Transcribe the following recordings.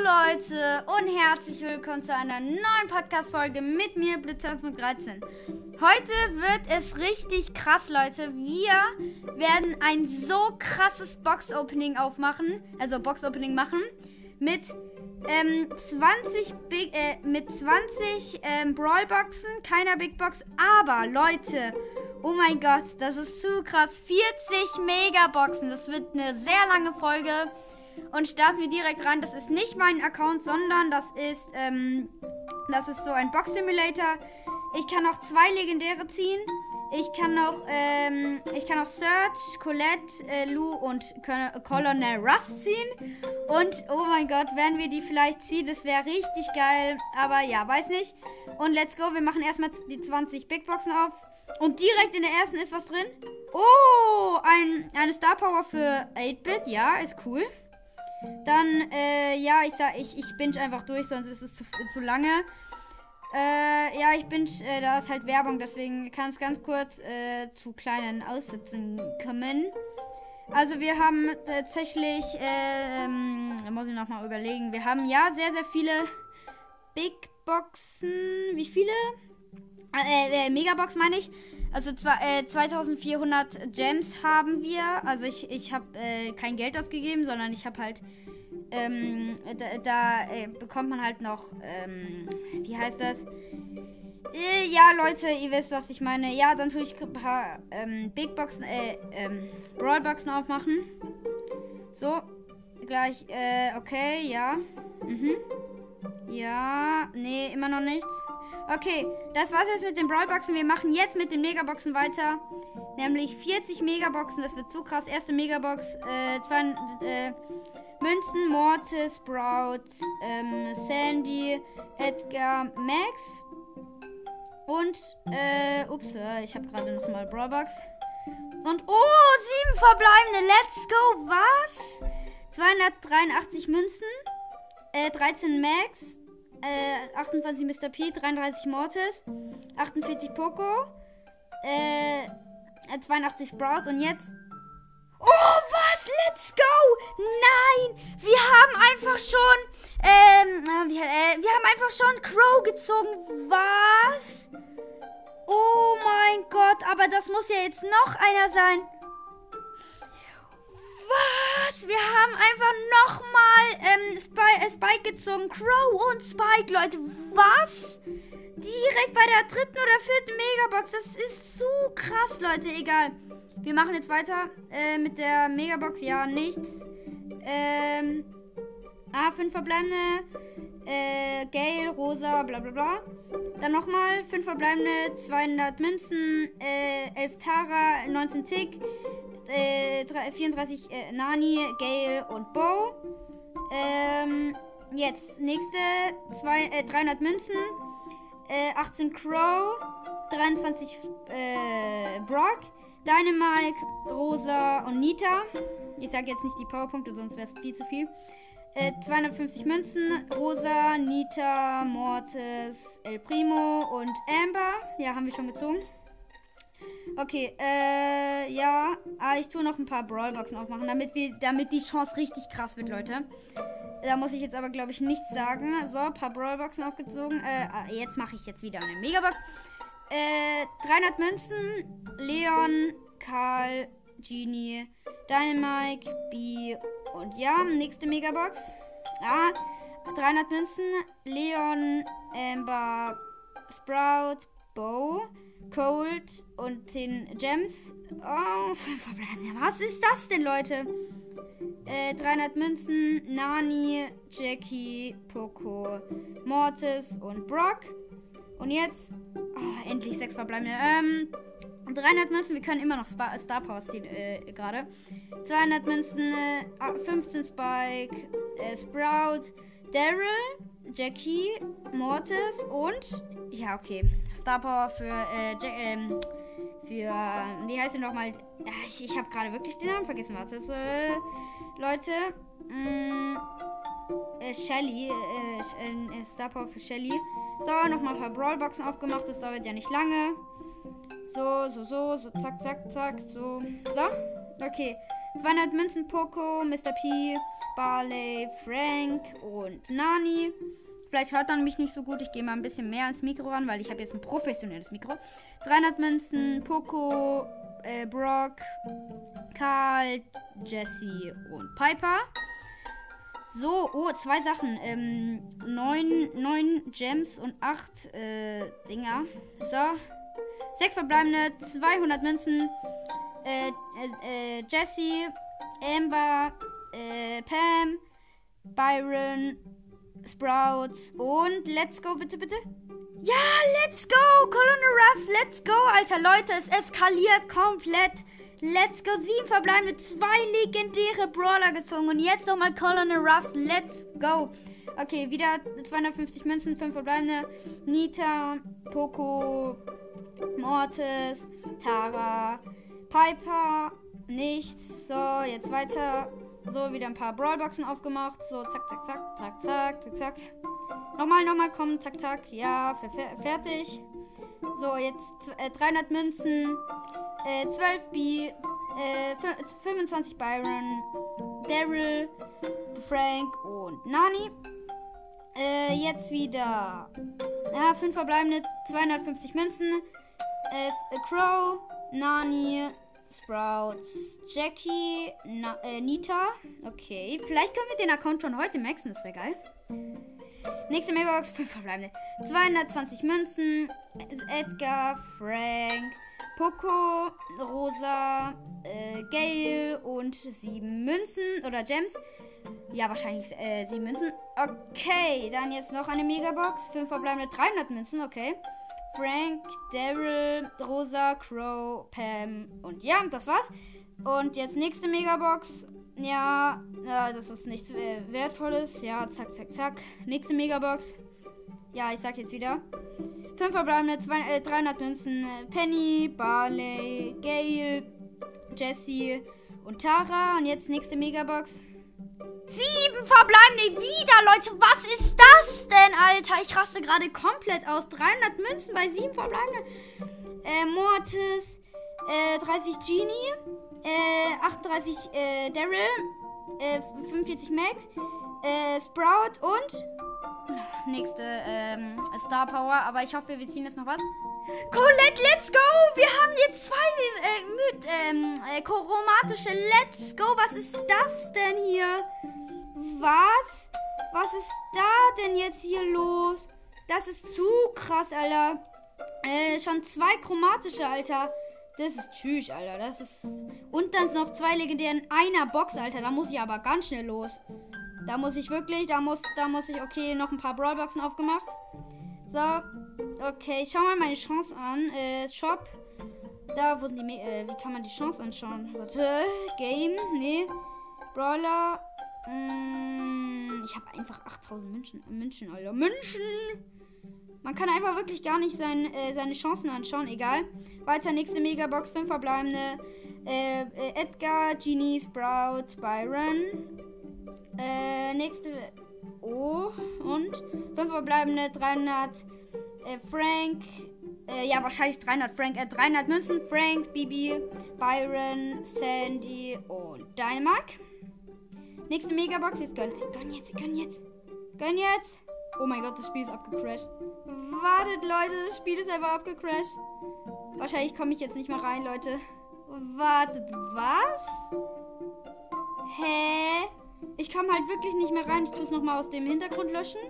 Leute und herzlich willkommen zu einer neuen Podcast-Folge mit mir, Blitzer mit 13. Heute wird es richtig krass, Leute. Wir werden ein so krasses Box-Opening aufmachen, also Box-Opening machen, mit ähm, 20 Big, äh, mit 20 ähm, Brawl-Boxen, keiner Big Box, aber Leute, oh mein Gott, das ist zu krass. 40 Megaboxen, das wird eine sehr lange Folge. Und starten wir direkt rein. Das ist nicht mein Account, sondern das ist, ähm, das ist so ein Box Simulator. Ich kann noch zwei legendäre ziehen. Ich kann noch, ähm, ich kann noch Search, Colette, äh, Lou und Colonel Ruff ziehen. Und, oh mein Gott, werden wir die vielleicht ziehen? Das wäre richtig geil. Aber ja, weiß nicht. Und let's go. Wir machen erstmal die 20 Big Boxen auf. Und direkt in der ersten ist was drin. Oh, ein, eine Star Power für 8-Bit. Ja, ist cool. Dann, äh, ja, ich sag, ich, ich binge einfach durch, sonst ist es zu, zu lange. Äh, ja, ich binge, äh, da ist halt Werbung, deswegen kann es ganz kurz äh, zu kleinen Aussätzen kommen. Also wir haben tatsächlich, äh, ähm, muss ich nochmal überlegen, wir haben ja sehr, sehr viele Big Boxen. Wie viele? Äh, äh, Megabox meine ich. Also zwar, äh, 2400 Gems haben wir. Also ich, ich habe äh, kein Geld ausgegeben, sondern ich habe halt... Ähm, da, da äh, bekommt man halt noch... Ähm, wie heißt das? Äh, ja, Leute, ihr wisst, was ich meine. Ja, dann tue ich ein paar ähm, Big Boxen, äh, ähm, Brawl Boxen aufmachen. So, gleich, äh, okay, ja. Mhm. Ja, nee, immer noch nichts. Okay, das war's jetzt mit den Brawlboxen. Wir machen jetzt mit den Megaboxen weiter. Nämlich 40 Megaboxen. Das wird so krass. Erste Megabox. Äh, zwei, äh, Münzen, Mortis, Sprout, ähm, Sandy, Edgar, Max. Und, äh, ups, äh, ich habe gerade nochmal Brawlbox. Und, oh, sieben verbleibende. Let's go. Was? 283 Münzen. Äh, 13 Max äh, 28 Mr. P, 33 Mortis, 48 Poco, äh, 82 Sprout und jetzt. Oh, was? Let's go! Nein! Wir haben einfach schon. Ähm, wir, äh, wir haben einfach schon Crow gezogen. Was? Oh mein Gott, aber das muss ja jetzt noch einer sein. Was? Wir haben einfach nochmal ähm, Spike, äh, Spike gezogen. Crow und Spike, Leute. Was? Direkt bei der dritten oder vierten Megabox. Das ist so krass, Leute. Egal. Wir machen jetzt weiter äh, mit der Megabox. Ja, nichts. Ähm. Ah, fünf verbleibende. Äh, Gale, Rosa, bla bla bla. Dann nochmal fünf verbleibende, 200 Münzen, äh, 11 Tara, 19 Tick, äh, 34 äh, Nani, Gale und Bo. Ähm, jetzt, nächste, zwei, äh, 300 Münzen, äh, 18 Crow, 23 äh, Brock, Dynamite, Rosa und Nita. Ich sage jetzt nicht die Powerpunkte, sonst wäre es viel zu viel. Äh, 250 Münzen, Rosa, Nita, Mortis, El Primo und Amber. Ja, haben wir schon gezogen. Okay, äh, ja. Ah, ich tue noch ein paar Brawlboxen aufmachen, damit wir, damit die Chance richtig krass wird, Leute. Da muss ich jetzt aber, glaube ich, nichts sagen. So, ein paar Brawlboxen aufgezogen. Äh, ah, jetzt mache ich jetzt wieder eine Megabox. Äh, 300 Münzen. Leon, Karl, Genie, Dynamite, B und ja, nächste Megabox. Ah, 300 Münzen. Leon, Amber, Sprout, Bow. Cold und 10 Gems. Oh, 5 verbleibende. Was ist das denn, Leute? Äh, 300 Münzen, Nani, Jackie, Poco, Mortis und Brock. Und jetzt, oh, endlich 6 verbleibende. Ähm, 300 Münzen, wir können immer noch Spa Star Power ziehen, äh, gerade. 200 Münzen, äh, 15 Spike, äh, Sprout, Daryl, Jackie, Mortis und ja, okay. Star Power für, äh, Jack, ähm, für, wie heißt sie nochmal? Ich, ich habe gerade wirklich den Namen vergessen. Warte, äh, Leute. Mh, mm, äh, Shelly, äh, äh, Star Power für Shelly. So, nochmal ein paar Brawlboxen aufgemacht. Das dauert ja nicht lange. So, so, so, so, zack, zack, zack, so. So, okay. 200 Münzen Poco, Mr. P, Barley, Frank und Nani. Vielleicht hört man mich nicht so gut. Ich gehe mal ein bisschen mehr ans Mikro ran, weil ich habe jetzt ein professionelles Mikro. 300 Münzen, Poco, äh, Brock, Karl, Jesse und Piper. So, oh, zwei Sachen. Ähm, neun, neun Gems und acht äh, Dinger. So. Sechs verbleibende, 200 Münzen. Äh, äh, äh, Jesse, Amber, äh, Pam, Byron, Sprouts und let's go, bitte, bitte. Ja, let's go! Colonel Ruffs, let's go, Alter. Leute, es eskaliert komplett. Let's go. Sieben verbleibende, zwei legendäre Brawler gezogen. Und jetzt nochmal Colonel Ruffs. Let's go. Okay, wieder 250 Münzen, fünf verbleibende. Nita, Poco, Mortis, Tara, Piper, nichts. So, jetzt weiter. So, wieder ein paar Brawlboxen aufgemacht. So, zack, zack, zack, zack, zack, zack, zack. Nochmal, nochmal, komm, zack, zack. Ja, fertig. So, jetzt äh, 300 Münzen, äh, 12 B, äh, 25 Byron, Daryl, Frank und Nani. Äh, jetzt wieder. Ja, 5 verbleibende, 250 Münzen. Äh, Crow, Nani, Sprouts, Jackie, Na äh, Nita. Okay, vielleicht können wir den Account schon heute maxen, das wäre geil. Nächste Mailbox, 5 verbleibende. 220 Münzen, Edgar, Frank, Poco, Rosa, äh, Gail und 7 Münzen oder Gems. Ja, wahrscheinlich äh, 7 Münzen. Okay, dann jetzt noch eine Megabox. 5 verbleibende 300 Münzen, okay. Frank, Daryl, Rosa, Crow, Pam und ja, das war's. Und jetzt nächste Megabox. Ja, äh, das ist nichts äh, Wertvolles. Ja, zack, zack, zack. Nächste Megabox. Ja, ich sag jetzt wieder. Fünf verbleibende, zwei, äh, 300 Münzen. Penny, Barley, Gail, Jesse und Tara. Und jetzt nächste Megabox. Sieben verbleibende wieder, Leute. Was ist das denn, Alter? Ich raste gerade komplett aus. 300 Münzen bei sieben verbleibenden. Äh, Mortis. Äh, 30 Genie. Äh, 38 äh, Daryl. Äh, 45 Max. Äh, Sprout und. Nächste ähm, Star Power. Aber ich hoffe, wir ziehen jetzt noch was. Colette, let's go! Wir haben jetzt zwei äh, mit, ähm, äh, chromatische. Let's go! Was ist das denn hier? Was? Was ist da denn jetzt hier los? Das ist zu krass, Alter. Äh, schon zwei chromatische, Alter. Das ist tschüss, Alter. Das ist. Und dann noch zwei legendären einer Box, Alter. Da muss ich aber ganz schnell los. Da muss ich wirklich, da muss, da muss ich, okay, noch ein paar Brawlboxen aufgemacht. So. Okay, ich schau mal meine Chance an. Äh, Shop. Da, wo sind die, äh, wie kann man die Chance anschauen? Warte, Game, nee. Brawler, Mm, ich habe einfach 8000 München. München, Alter. München! Man kann einfach wirklich gar nicht sein, äh, seine Chancen anschauen. Egal. Weiter, nächste Megabox. 5 verbleibende. Äh, äh, Edgar, Genie, Sprout, Byron. Äh, nächste. Oh, und 5 verbleibende. 300. Äh, Frank. Äh, ja, wahrscheinlich 300 Frank. Äh, 300 Münzen. Frank, Bibi, Byron, Sandy und Dynamite. Nächste Megabox. Jetzt gönn. Gönn jetzt, gönn jetzt. Gönn jetzt. Oh mein Gott, das Spiel ist abgecrashed. Wartet, Leute, das Spiel ist einfach abgecrashed. Wahrscheinlich komme ich jetzt nicht mehr rein, Leute. Wartet, was? Hä? Ich komme halt wirklich nicht mehr rein. Ich tue es nochmal aus dem Hintergrund löschen.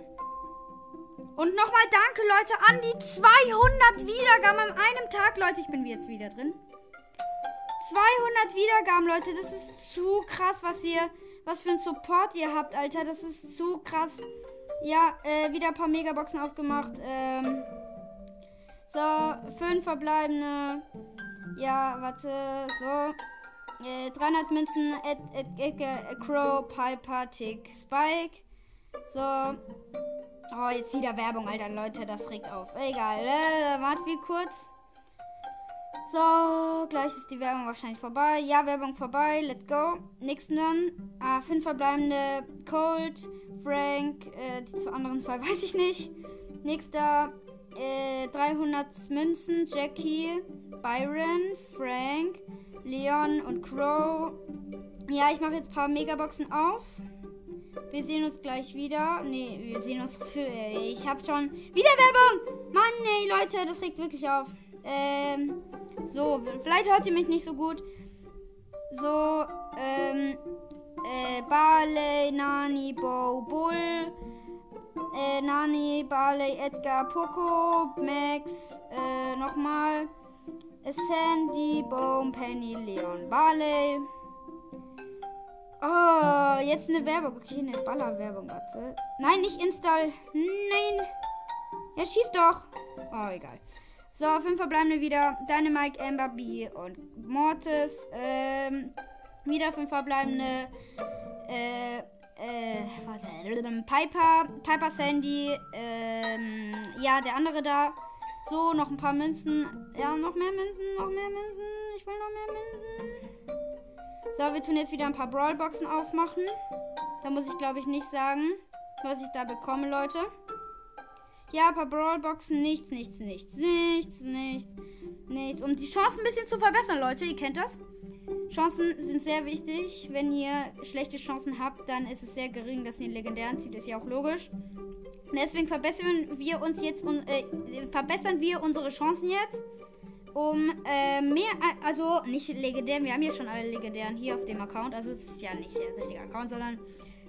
Und nochmal danke, Leute, an die 200 Wiedergaben an einem Tag. Leute, ich bin jetzt wieder drin. 200 Wiedergaben, Leute. Das ist zu krass, was ihr was für ein Support ihr habt, Alter. Das ist zu krass. Ja, äh, wieder ein paar Megaboxen aufgemacht. Ähm, so, fünf verbleibende. Ja, warte, so. Äh, 300 Münzen, Ed, Ed, Ed, Ed, Crow, Piper, Tick, Spike. So. Oh, jetzt wieder Werbung, Alter, Leute, das regt auf. Egal, äh, warte wie kurz. So, gleich ist die Werbung wahrscheinlich vorbei. Ja, Werbung vorbei. Let's go. Nächsten dann. Ah, fünf verbleibende. Cold, Frank. Äh, die zwei anderen zwei weiß ich nicht. Nächster. Äh, 300 Münzen. Jackie, Byron, Frank, Leon und Crow. Ja, ich mache jetzt ein paar Megaboxen auf. Wir sehen uns gleich wieder. Nee, wir sehen uns. Für, ich hab schon. Wieder Werbung! Mann, nee, Leute, das regt wirklich auf. Ähm. So, vielleicht hört ihr mich nicht so gut. So, ähm. Äh, Barley, Nani, Bo, Bull. Äh, Nani, Barley, Edgar, Poco, Max, äh, nochmal. Sandy, Boom, Penny, Leon, Barley. Oh, jetzt eine Werbung. Okay, eine Ballerwerbung, warte. Nein, nicht install. Nein. Ja, schieß doch. Oh, egal. So, fünf verbleibende wieder. Dynamite, Amber, B und Mortis. Ähm, wieder fünf verbleibende. Äh, äh, warte. Piper, Piper Sandy. Ähm, ja, der andere da. So, noch ein paar Münzen. Ja, noch mehr Münzen, noch mehr Münzen. Ich will noch mehr Münzen. So, wir tun jetzt wieder ein paar Brawlboxen aufmachen. Da muss ich, glaube ich, nicht sagen, was ich da bekomme, Leute. Ja, ein paar Brawlboxen. Nichts, nichts, nichts, nichts, nichts, nichts. Um die Chancen ein bisschen zu verbessern, Leute. Ihr kennt das. Chancen sind sehr wichtig. Wenn ihr schlechte Chancen habt, dann ist es sehr gering, dass ihr einen legendären zieht. Ist ja auch logisch. Deswegen verbessern wir uns jetzt äh, verbessern wir unsere Chancen jetzt um äh, mehr, also nicht legendär, wir haben ja schon alle legendären hier auf dem Account, also es ist ja nicht der richtige Account, sondern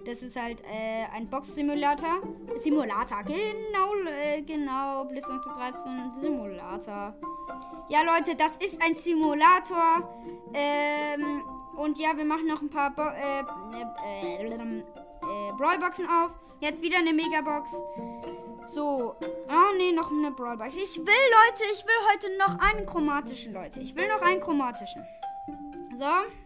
das ist halt äh, ein Box-Simulator. Simulator, genau, äh, genau, Blitz und 13 Simulator. Ja, Leute, das ist ein Simulator. Ähm, und ja, wir machen noch ein paar Bo äh, äh, äh, äh Brawlboxen auf. Jetzt wieder eine Megabox. So. Ah, nee, noch eine Brawlbox. Ich will, Leute, ich will heute noch einen chromatischen, Leute. Ich will noch einen chromatischen. So.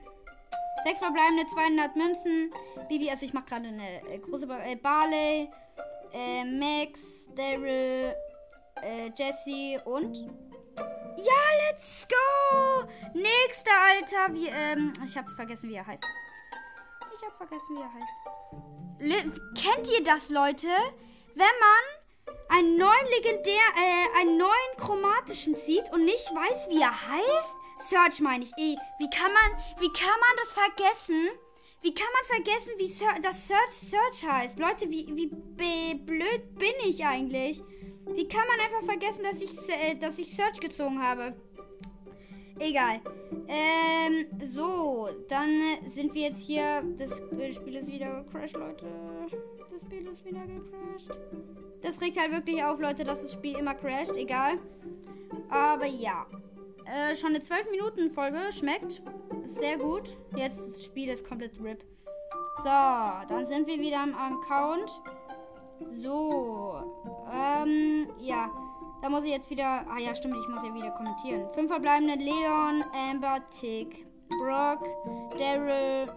Sechs verbleibende, 200 Münzen. Bibi, also ich mache gerade eine äh, große ba äh, Barley, äh, Max, Daryl, äh, Jesse und. Ja, let's go! Nächster, Alter. Wie, ähm, ich habe vergessen, wie er heißt. Ich habe vergessen, wie er heißt. Le Kennt ihr das, Leute? Wenn man einen neuen legendär, äh, einen neuen chromatischen zieht und nicht weiß, wie er heißt? Search meine ich. Eh, wie kann man, wie kann man das vergessen? Wie kann man vergessen, wie Ser das Search Search heißt? Leute, wie, wie blöd bin ich eigentlich? Wie kann man einfach vergessen, dass ich, äh, dass ich Search gezogen habe? Egal. Ähm, so, dann sind wir jetzt hier. Das Spiel ist wieder gecrashed, Leute. Das Spiel ist wieder gecrashed. Das regt halt wirklich auf, Leute, dass das Spiel immer crasht. Egal. Aber ja. Äh, schon eine 12-Minuten-Folge. Schmeckt. Sehr gut. Jetzt das Spiel ist komplett RIP. So, dann sind wir wieder am Account. So. Ähm, ja. Da muss ich jetzt wieder. Ah ja, stimmt, ich muss ja wieder kommentieren. Fünf verbleibende Leon, Amber, Tick, Brock, Daryl,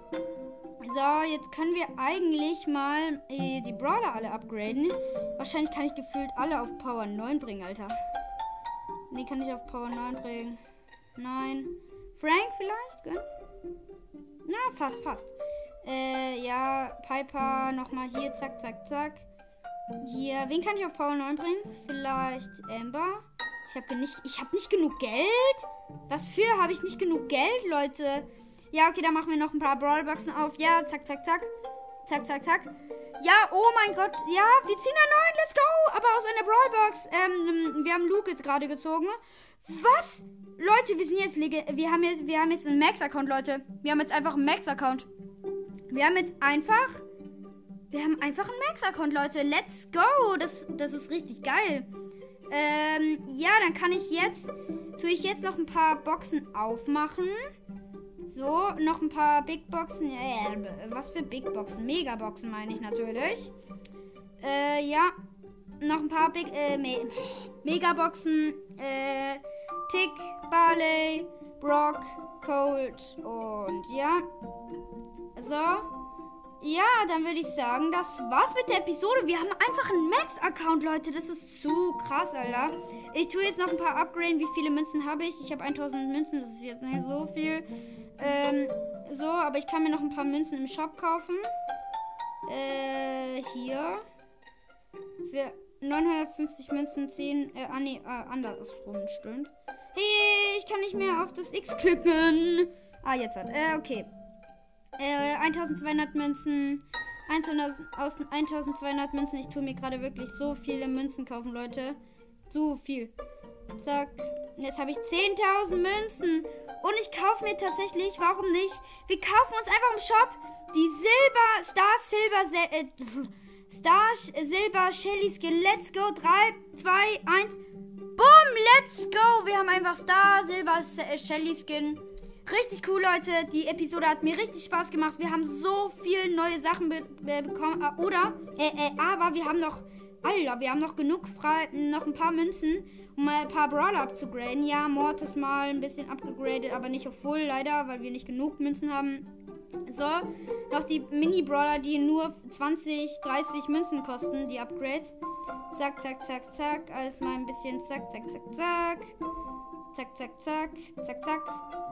so, jetzt können wir eigentlich mal äh, die Brawler alle upgraden. Wahrscheinlich kann ich gefühlt alle auf Power 9 bringen, Alter. Nee, kann ich auf Power 9 bringen. Nein. Frank vielleicht? Gönn? Na, fast, fast. Äh, ja, Piper nochmal hier, zack, zack, zack. Hier, wen kann ich auf Power 9 bringen? Vielleicht Amber. Ich habe nicht, ich hab nicht genug Geld. Was für? Habe ich nicht genug Geld, Leute? Ja, okay, dann machen wir noch ein paar Brawlboxen auf. Ja, zack, zack, zack. Zack, zack, zack. Ja, oh mein Gott. Ja, wir ziehen einen neuen. Let's go. Aber aus einer Brawlbox. Ähm, wir haben Luke gerade gezogen. Was? Leute, wir sind jetzt wir haben jetzt wir haben jetzt einen Max-Account, Leute. Wir haben jetzt einfach einen Max-Account. Wir haben jetzt einfach wir haben einfach einen Max-Account, Leute. Let's go. Das, das ist richtig geil. Ähm, ja, dann kann ich jetzt tue ich jetzt noch ein paar Boxen aufmachen. So, noch ein paar Big Boxen. Ja, was für Big Boxen? Megaboxen meine ich natürlich. Äh, ja. Noch ein paar Big, äh, Me Megaboxen. Äh, Tick, Barley, Brock, Cold und ja. So. Ja, dann würde ich sagen, das war's mit der Episode. Wir haben einfach einen Max-Account, Leute. Das ist zu krass, Alter. Ich tue jetzt noch ein paar Upgraden. Wie viele Münzen habe ich? Ich habe 1000 Münzen. Das ist jetzt nicht so viel. Ähm, so, aber ich kann mir noch ein paar Münzen im Shop kaufen. Äh, hier. Für 950 Münzen 10, äh, ah, nee, äh, andersrum, stimmt. Hey, ich kann nicht mehr auf das X klicken. Ah, jetzt hat, äh, okay. Äh, 1200 Münzen. 1200 Münzen. Ich tue mir gerade wirklich so viele Münzen kaufen, Leute. So viel. Zack. Jetzt habe ich 10.000 Münzen. Und ich kaufe mir tatsächlich, warum nicht? Wir kaufen uns einfach im Shop die Silber, Star Silber, äh, Star Silber Shelly Skin. Let's go. 3, 2, 1. Boom, let's go. Wir haben einfach Star Silber äh, Shelly Skin. Richtig cool, Leute. Die Episode hat mir richtig Spaß gemacht. Wir haben so viele neue Sachen be be bekommen. Äh, oder, äh, äh, aber wir haben noch, Alter, wir haben noch genug frei, noch ein paar Münzen, um mal ein paar Brawler abzugraden. Ja, Mortis mal ein bisschen abgegradet, aber nicht auf Full, leider, weil wir nicht genug Münzen haben. So, noch die Mini-Brawler, die nur 20, 30 Münzen kosten, die Upgrades. Zack, zack, zack, zack. Alles mal ein bisschen zack, zack, zack, zack. Zack, zack, zack, zack, zack.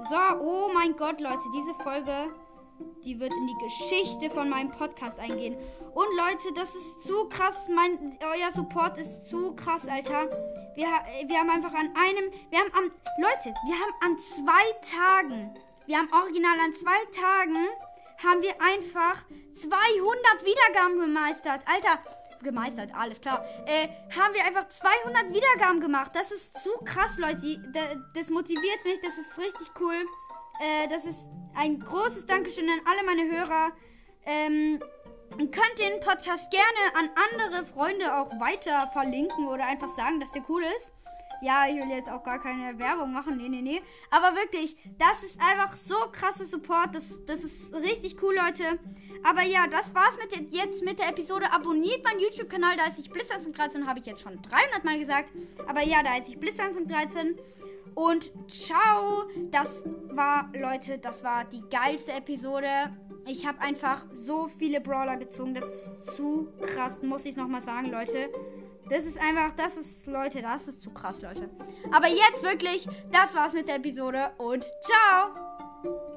So, oh mein Gott, Leute, diese Folge, die wird in die Geschichte von meinem Podcast eingehen. Und Leute, das ist zu krass. Mein, euer Support ist zu krass, Alter. Wir, wir haben einfach an einem, wir haben am, Leute, wir haben an zwei Tagen, wir haben original an zwei Tagen, haben wir einfach 200 Wiedergaben gemeistert. Alter, gemeistert, alles klar. Äh, haben wir einfach 200 Wiedergaben gemacht. Das ist zu krass, Leute. Das motiviert mich, das ist richtig cool. Äh, das ist ein großes Dankeschön an alle meine Hörer. Ähm, könnt den Podcast gerne an andere Freunde auch weiter verlinken oder einfach sagen, dass der cool ist. Ja, ich will jetzt auch gar keine Werbung machen. Nee, nee, nee. Aber wirklich, das ist einfach so krasser Support. Das, das ist richtig cool, Leute. Aber ja, das war's mit der, jetzt mit der Episode. Abonniert meinen YouTube-Kanal. Da ist ich Blitzers.13, habe ich jetzt schon 300 Mal gesagt. Aber ja, da ist ich Blitzers.13. Und ciao. Das war, Leute, das war die geilste Episode. Ich habe einfach so viele Brawler gezogen. Das ist zu krass, muss ich nochmal sagen, Leute. Das ist einfach, das ist, Leute, das ist zu krass, Leute. Aber jetzt wirklich, das war's mit der Episode und ciao!